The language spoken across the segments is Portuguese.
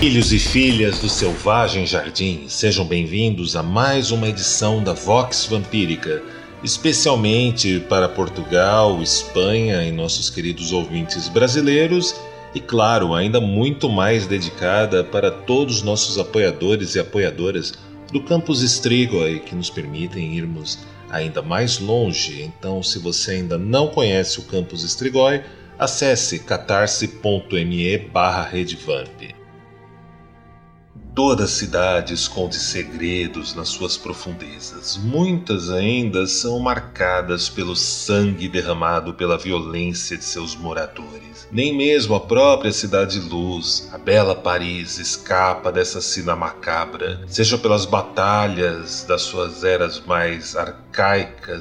Filhos e filhas do Selvagem Jardim, sejam bem-vindos a mais uma edição da Vox Vampírica, especialmente para Portugal, Espanha e nossos queridos ouvintes brasileiros, e claro, ainda muito mais dedicada para todos os nossos apoiadores e apoiadoras do Campus Strigoi que nos permitem irmos ainda mais longe. Então, se você ainda não conhece o Campus Strigoi, acesse catarse.me/redvamp. Toda cidade esconde segredos nas suas profundezas. Muitas ainda são marcadas pelo sangue derramado pela violência de seus moradores. Nem mesmo a própria cidade luz, a bela Paris, escapa dessa sina macabra, seja pelas batalhas das suas eras mais arcaicas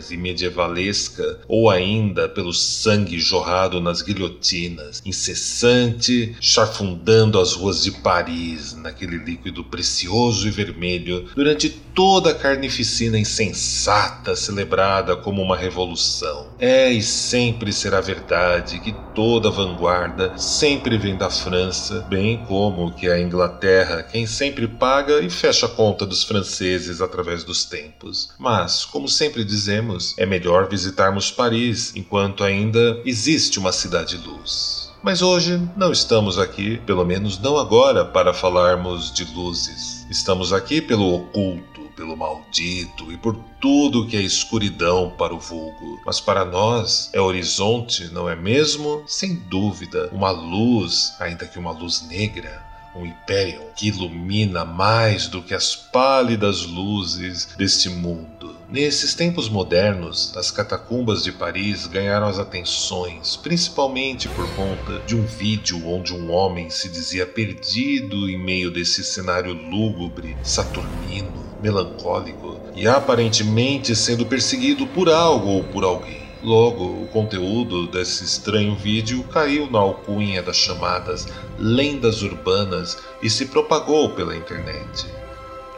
e medievalesca, ou ainda pelo sangue jorrado nas guilhotinas, incessante, charfundando as ruas de Paris naquele líquido precioso e vermelho durante toda a carnificina insensata celebrada como uma revolução. É e sempre será verdade que toda vanguarda sempre vem da França, bem como que a Inglaterra quem sempre paga e fecha a conta dos franceses através dos tempos. Mas, como sempre dizemos, é melhor visitarmos Paris enquanto ainda existe uma cidade-luz. Mas hoje não estamos aqui, pelo menos não agora, para falarmos de luzes. Estamos aqui pelo oculto, pelo maldito e por tudo que é escuridão para o vulgo. Mas para nós é horizonte, não é mesmo? Sem dúvida, uma luz, ainda que uma luz negra, um império que ilumina mais do que as pálidas luzes deste mundo. Nesses tempos modernos, as catacumbas de Paris ganharam as atenções, principalmente por conta de um vídeo onde um homem se dizia perdido em meio desse cenário lúgubre, saturnino, melancólico e aparentemente sendo perseguido por algo ou por alguém. Logo, o conteúdo desse estranho vídeo caiu na alcunha das chamadas lendas urbanas e se propagou pela internet.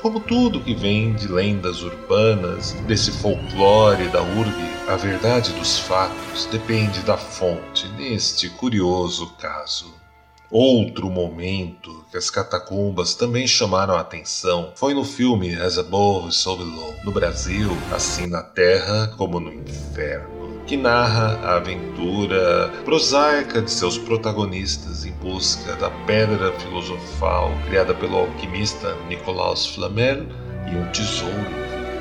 Como tudo que vem de lendas urbanas, desse folclore da urbe, a verdade dos fatos depende da fonte neste curioso caso. Outro momento que as catacumbas também chamaram a atenção foi no filme As Above So Below, no Brasil, assim na Terra como no Inferno que narra a aventura prosaica de seus protagonistas em busca da pedra filosofal criada pelo alquimista Nicolaus Flamel e um tesouro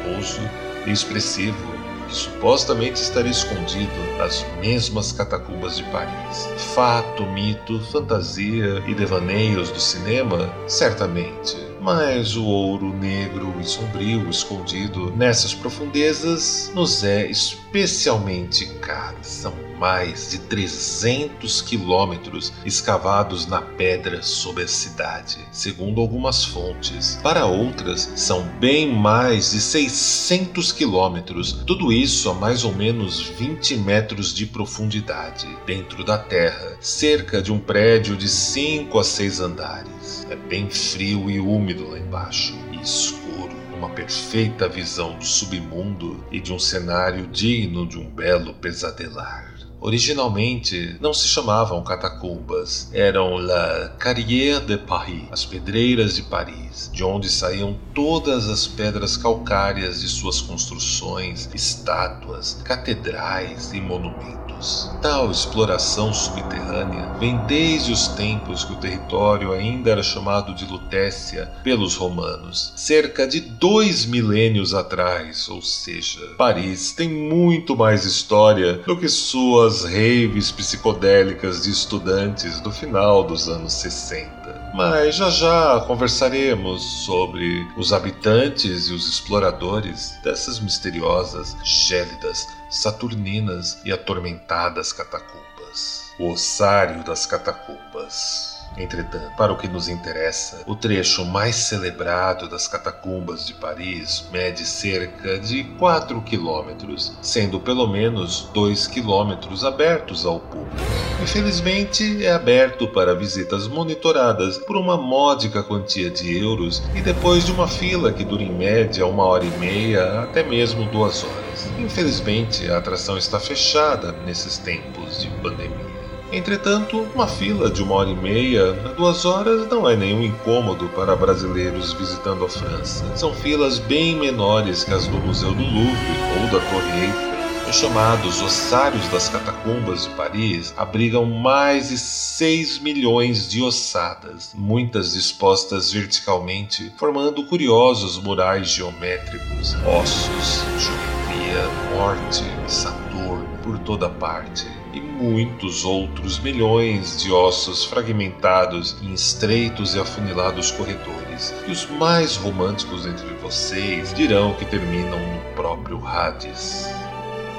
vultoso e expressivo que supostamente estaria escondido nas mesmas catacumbas de Paris. Fato, mito, fantasia e devaneios do cinema? Certamente. Mas o ouro negro e sombrio escondido nessas profundezas nos é especialmente caro. São mais de 300 quilômetros escavados na pedra sob a cidade, segundo algumas fontes. Para outras, são bem mais de 600 quilômetros, tudo isso a mais ou menos 20 metros de profundidade, dentro da terra, cerca de um prédio de 5 a 6 andares. É bem frio e úmido lá embaixo, e escuro uma perfeita visão do submundo e de um cenário digno de um belo pesadelar. Originalmente não se chamavam catacumbas, eram La Carrière de Paris, as pedreiras de Paris, de onde saíam todas as pedras calcárias de suas construções, estátuas, catedrais e monumentos. Tal exploração subterrânea vem desde os tempos que o território ainda era chamado de Lutécia pelos romanos, cerca de dois milênios atrás, ou seja, Paris tem muito mais história do que suas raves psicodélicas de estudantes do final dos anos 60. Mas já já conversaremos sobre os habitantes e os exploradores dessas misteriosas, gélidas, saturninas e atormentadas catacumbas. O ossário das catacumbas. Entretanto, para o que nos interessa, o trecho mais celebrado das catacumbas de Paris mede cerca de 4 quilômetros, sendo pelo menos 2 quilômetros abertos ao público. Infelizmente, é aberto para visitas monitoradas por uma módica quantia de euros e depois de uma fila que dura em média uma hora e meia até mesmo duas horas. Infelizmente, a atração está fechada nesses tempos de pandemia. Entretanto, uma fila de uma hora e meia a duas horas não é nenhum incômodo para brasileiros visitando a França. São filas bem menores que as do Museu do Louvre ou da Torre Eiffel. Os chamados ossários das catacumbas de Paris abrigam mais de 6 milhões de ossadas, muitas dispostas verticalmente, formando curiosos murais geométricos, ossos, geometria, morte, Saturno por toda parte e muitos outros milhões de ossos fragmentados em estreitos e afunilados corredores, e os mais românticos entre vocês dirão que terminam no próprio Hades.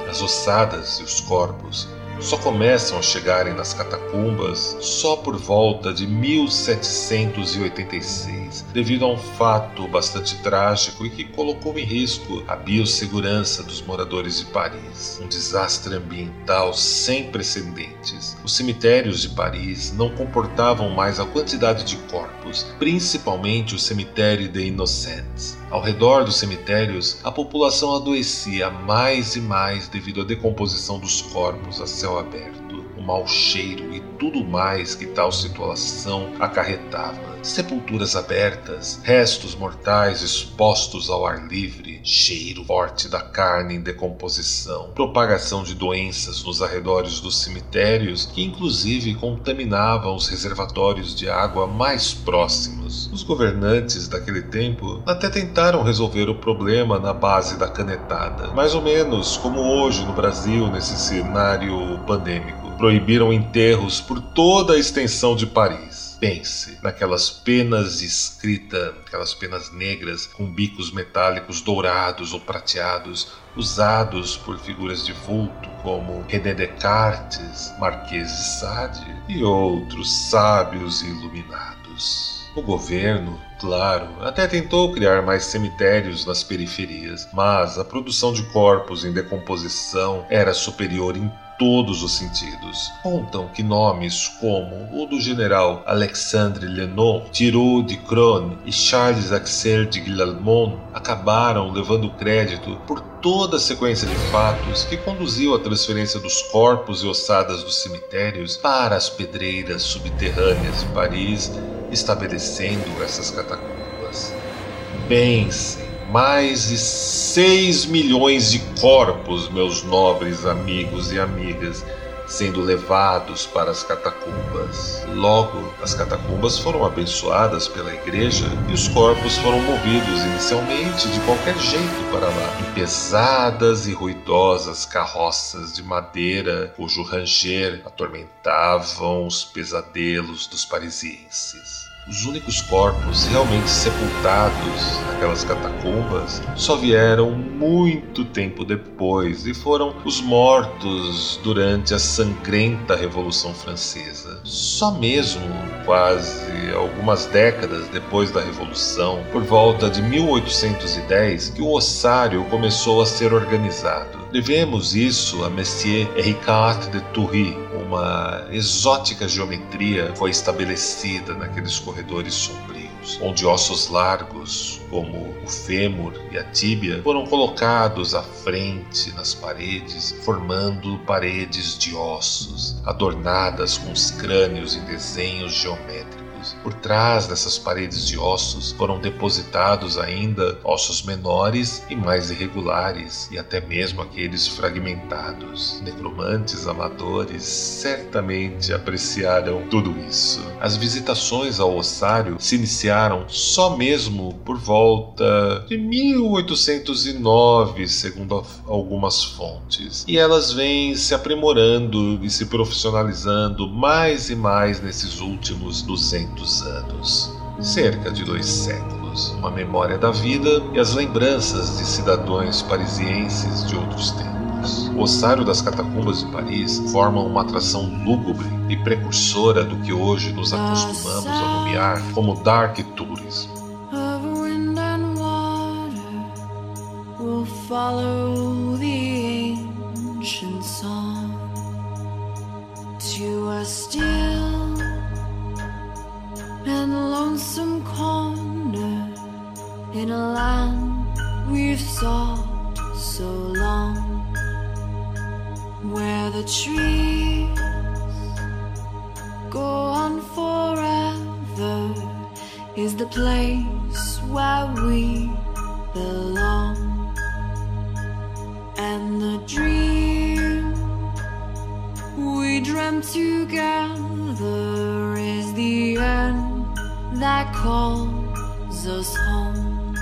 As ossadas e os corpos só começam a chegarem nas catacumbas só por volta de 1786, devido a um fato bastante trágico e que colocou em risco a biossegurança dos moradores de Paris. Um desastre ambiental sem precedentes. Os cemitérios de Paris não comportavam mais a quantidade de corpos, principalmente o cemitério de Innocents. Ao redor dos cemitérios, a população adoecia mais e mais devido à decomposição dos corpos a céu aberto, o mau cheiro e tudo mais que tal situação acarretava. Sepulturas abertas, restos mortais expostos ao ar livre, cheiro forte da carne em decomposição, propagação de doenças nos arredores dos cemitérios que inclusive contaminavam os reservatórios de água mais próximos. Os governantes daquele tempo até tentaram resolver o problema na base da canetada, mais ou menos como hoje no Brasil nesse cenário pandêmico. Proibiram enterros por toda a extensão de Paris pense naquelas penas de escrita, aquelas penas negras com bicos metálicos dourados ou prateados, usados por figuras de vulto como René Descartes, Marquês de Sade e outros sábios iluminados. O governo, claro, até tentou criar mais cemitérios nas periferias, mas a produção de corpos em decomposição era superior em todos os sentidos. Contam que nomes como o do general Alexandre Lenot, Thiroux de Crone e Charles Axel de Guillemont acabaram levando crédito por toda a sequência de fatos que conduziu à transferência dos corpos e ossadas dos cemitérios para as pedreiras subterrâneas de Paris, estabelecendo essas catacumbas. Pensem mais de 6 milhões de corpos, meus nobres amigos e amigas, sendo levados para as catacumbas. Logo, as catacumbas foram abençoadas pela igreja e os corpos foram movidos inicialmente de qualquer jeito para lá, em pesadas e ruidosas carroças de madeira, cujo ranger atormentavam os pesadelos dos parisienses. Os únicos corpos realmente sepultados naquelas catacumbas só vieram muito tempo depois e foram os mortos durante a sangrenta Revolução Francesa. Só mesmo quase algumas décadas depois da Revolução, por volta de 1810, que o ossário começou a ser organizado. Devemos isso a Messier Ricard de Toury, uma exótica geometria foi estabelecida naqueles corredores sombrios. onde ossos largos, como o fêmur e a tíbia, foram colocados à frente nas paredes, formando paredes de ossos, adornadas com os crânios em desenhos geométricos. Por trás dessas paredes de ossos foram depositados ainda ossos menores e mais irregulares, e até mesmo aqueles fragmentados. Necromantes amadores certamente apreciaram tudo isso. As visitações ao ossário se iniciaram só mesmo por volta de 1809, segundo algumas fontes, e elas vêm se aprimorando e se profissionalizando mais e mais nesses últimos 200 anos, cerca de dois séculos, uma memória da vida e as lembranças de cidadãos parisienses de outros tempos. O ossário das catacumbas de Paris forma uma atração lúgubre e precursora do que hoje nos acostumamos a nomear como dark tourism. to a still and lonesome corner in a land we've sought so long, where the trees go on forever is the place where we belong, and the dream we dreamt together is the end that calls us home.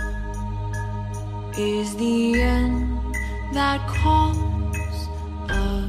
Is the end that calls us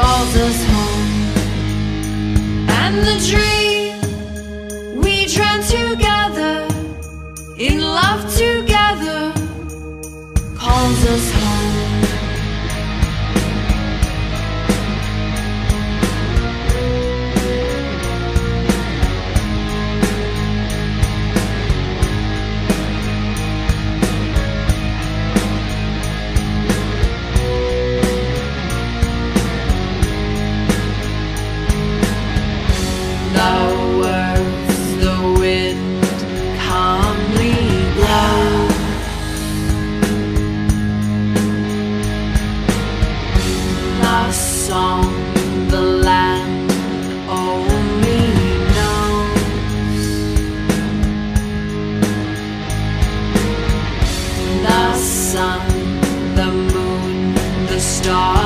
calls us home. And the dream sun, the moon, the stars.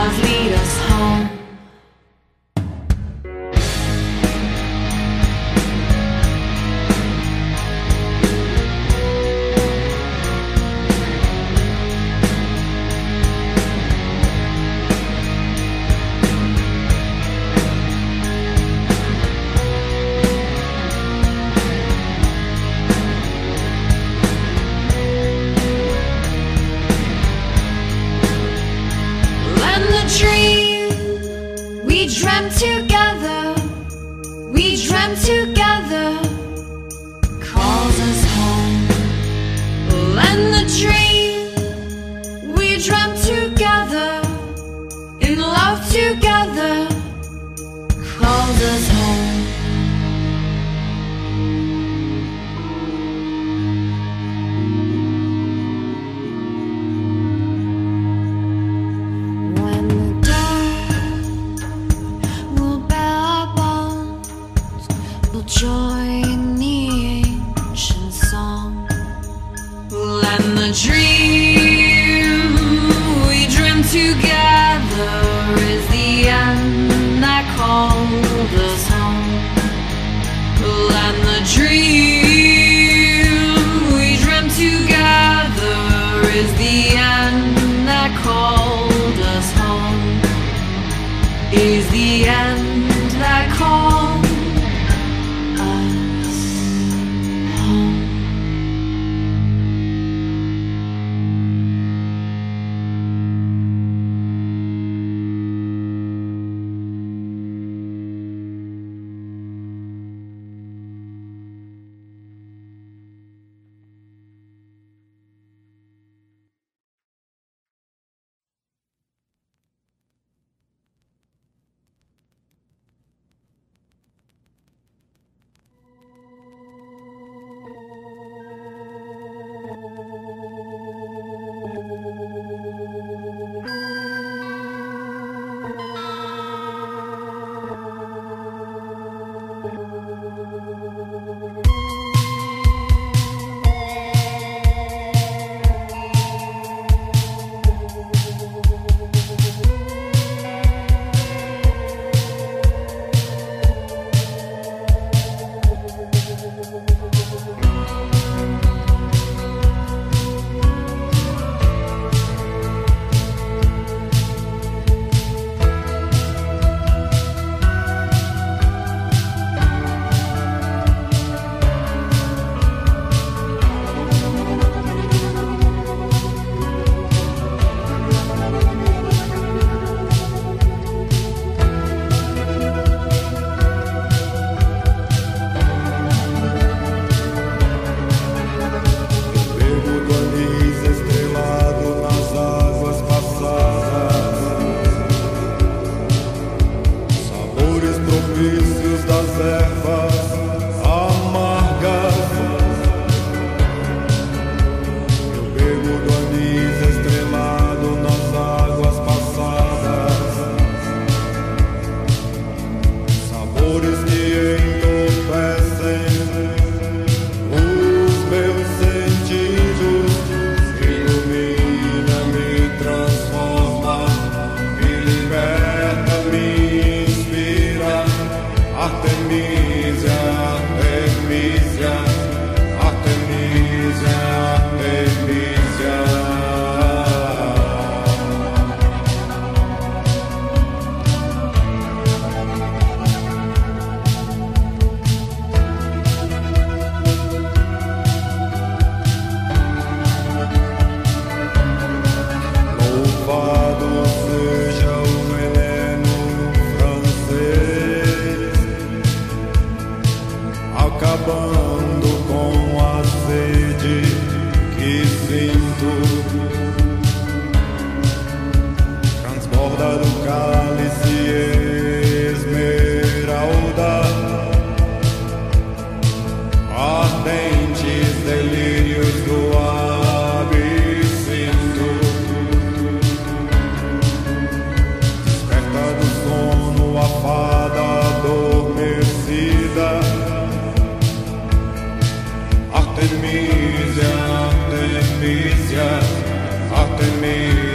me.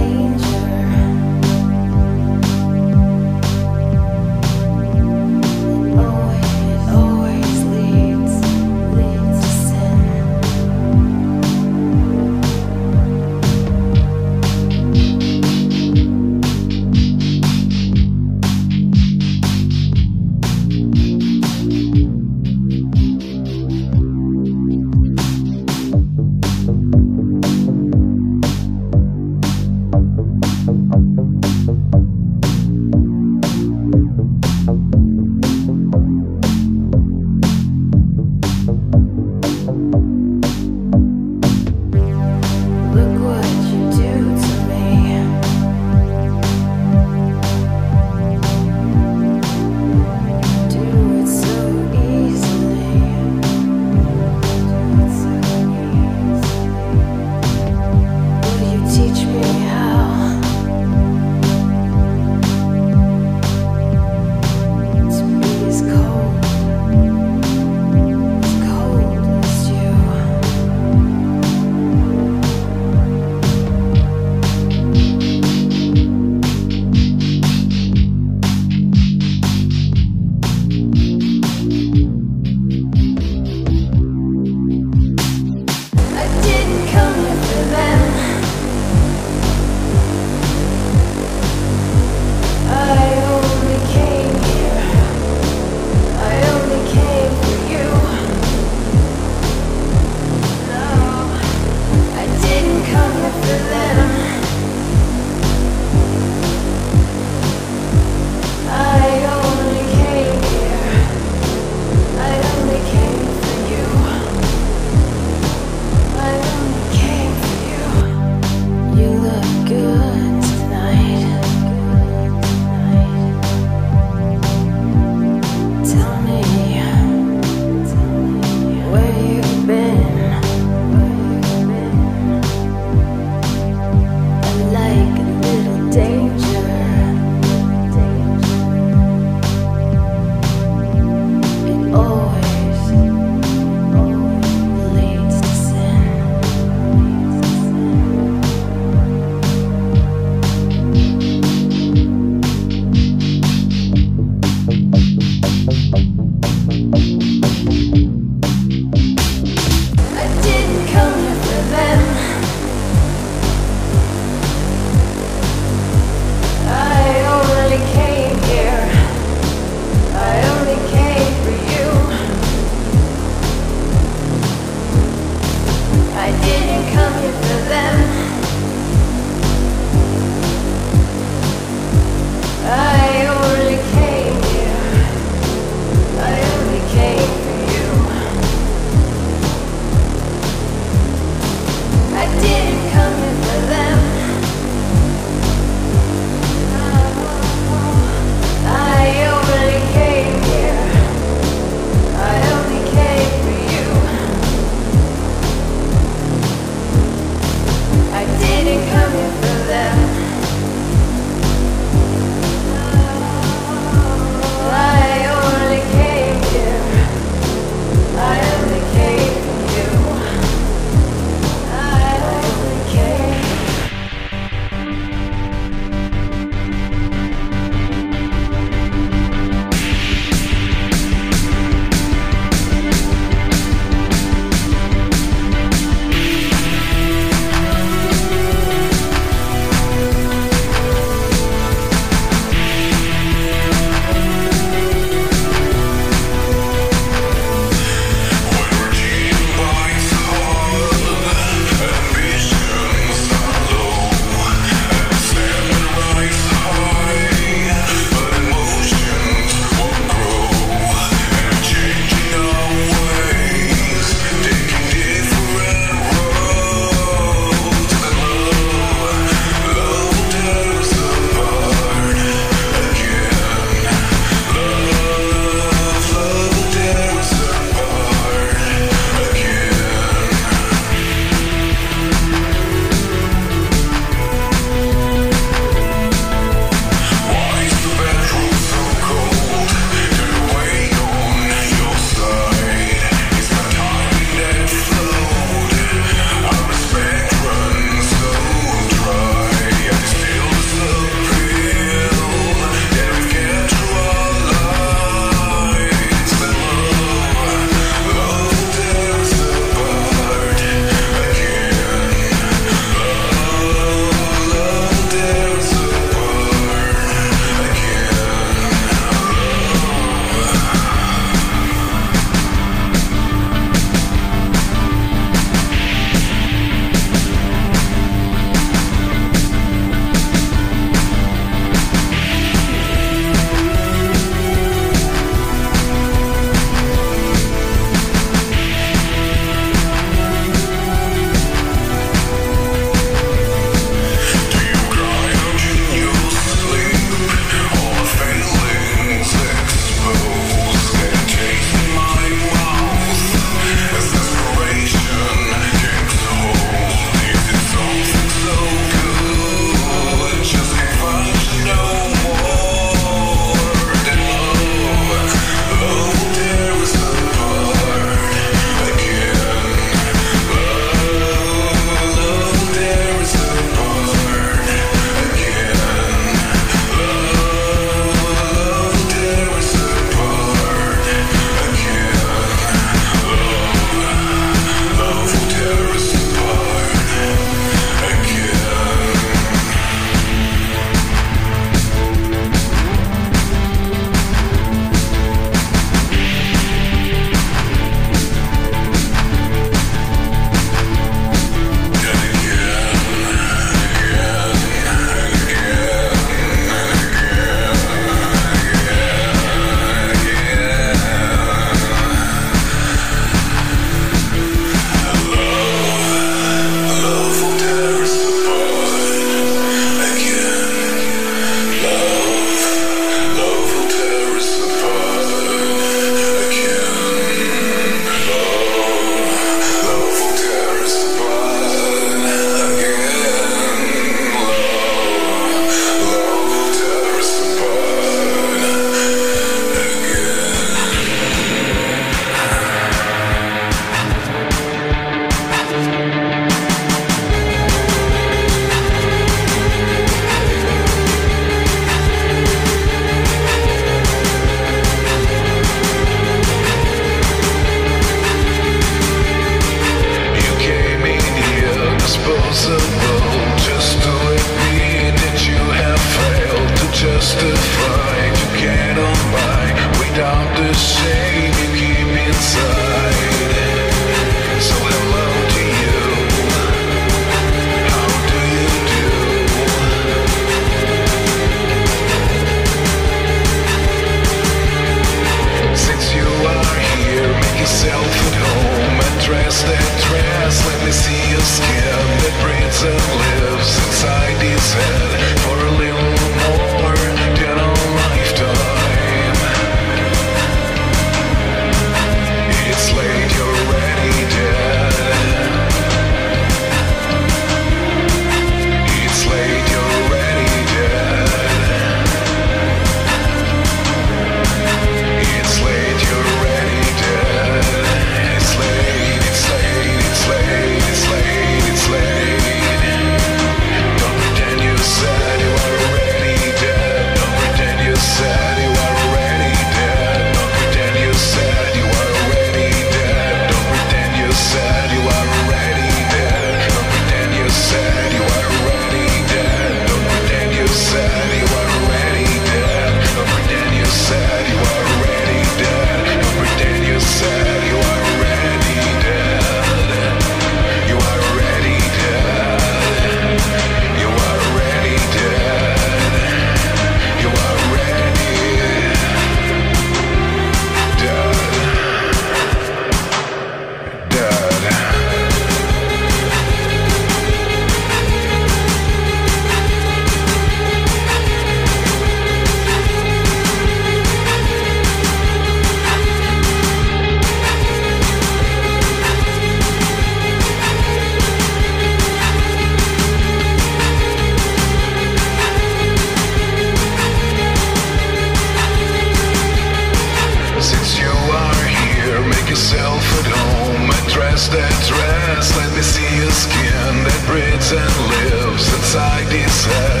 share.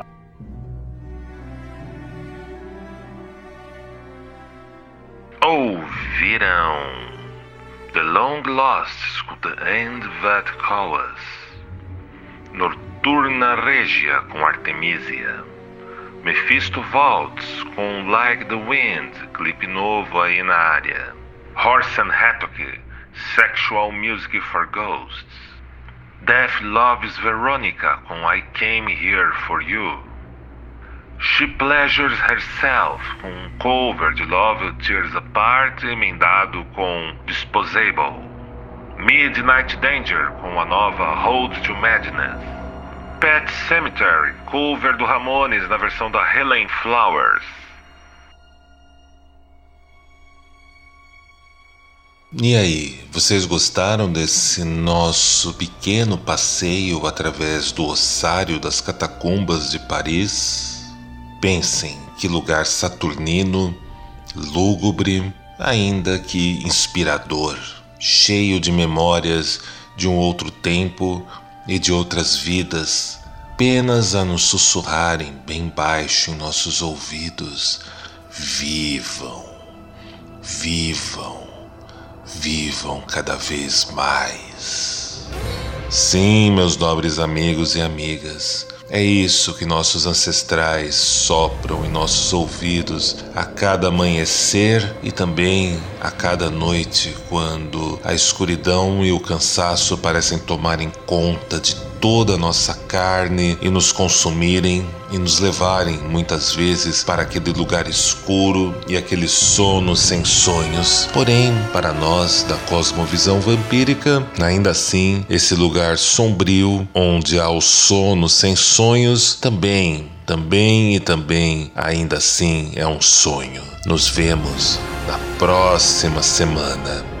The Long Lost escuta End That Calls Noturna Regia com Artemisia. Mephisto Vaults com Like the Wind, clipe novo aí na área. Horse and Hattock, Sexual Music for Ghosts. Death Loves Veronica com I Came Here For You. She Pleasures Herself, com um cover de Love Tears Apart emendado com Disposable. Midnight Danger, com a nova Hold to Madness. Pet Cemetery, cover do Ramones na versão da Helen Flowers. E aí, vocês gostaram desse nosso pequeno passeio através do ossário das catacumbas de Paris? Pensem que lugar saturnino, lúgubre, ainda que inspirador, cheio de memórias de um outro tempo e de outras vidas, apenas a nos sussurrarem bem baixo em nossos ouvidos: vivam, vivam, vivam cada vez mais. Sim, meus nobres amigos e amigas, é isso que nossos ancestrais sopram em nossos ouvidos a cada amanhecer e também a cada noite, quando a escuridão e o cansaço parecem tomarem conta de toda a nossa carne e nos consumirem e nos levarem muitas vezes para aquele lugar escuro e aquele sono sem sonhos. Porém, para nós da cosmovisão vampírica, ainda assim, esse lugar sombrio onde há o sono sem sonhos também também e também, ainda assim, é um sonho. Nos vemos na próxima semana.